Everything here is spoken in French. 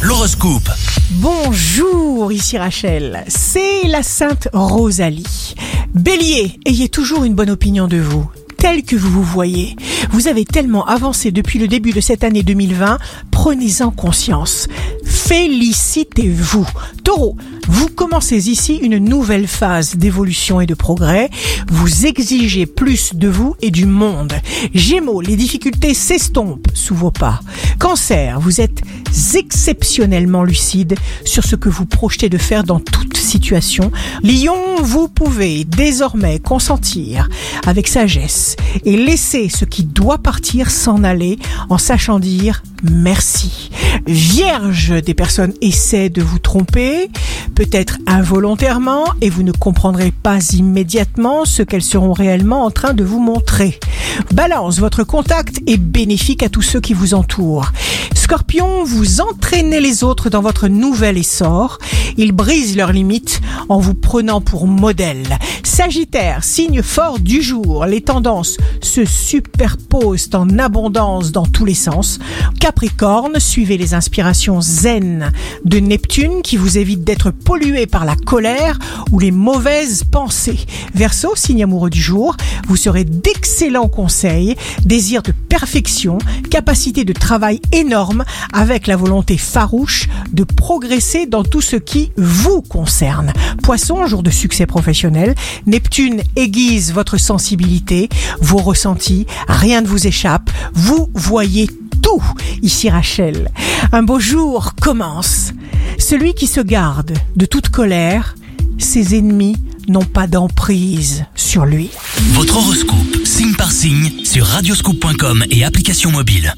L'horoscope. Bonjour, ici Rachel. C'est la Sainte Rosalie. Bélier, ayez toujours une bonne opinion de vous tel que vous vous voyez. Vous avez tellement avancé depuis le début de cette année 2020, prenez-en conscience. Félicitez-vous. Taureau, vous commencez ici une nouvelle phase d'évolution et de progrès. Vous exigez plus de vous et du monde. Gémeaux, les difficultés s'estompent sous vos pas. Cancer, vous êtes exceptionnellement lucide sur ce que vous projetez de faire dans toute situation. Lion, vous pouvez désormais consentir avec sagesse et laisser ce qui doit partir s'en aller en sachant dire merci. Vierge, des personnes essaient de vous tromper, peut-être involontairement, et vous ne comprendrez pas immédiatement ce qu'elles seront réellement en train de vous montrer. Balance, votre contact est bénéfique à tous ceux qui vous entourent. Scorpion, vous entraînez les autres dans votre nouvel essor. Ils brisent leurs limites en vous prenant pour modèle. Sagittaire, signe fort du jour, les tendances se superposent en abondance dans tous les sens. Capricorne, suivez les inspirations zen de Neptune qui vous évite d'être pollué par la colère ou les mauvaises pensées. Verseau, signe amoureux du jour, vous serez d'excellents conseils, désir de perfection, capacité de travail énorme avec la volonté farouche de progresser dans tout ce qui vous concerne. Poisson, jour de succès professionnel, Neptune aiguise votre sensibilité, vos ressentis, rien ne vous échappe, vous voyez tout. Ici Rachel, un beau jour commence. Celui qui se garde de toute colère, ses ennemis n'ont pas d'emprise sur lui. Votre horoscope, signe par signe, sur radioscoop.com et application mobile.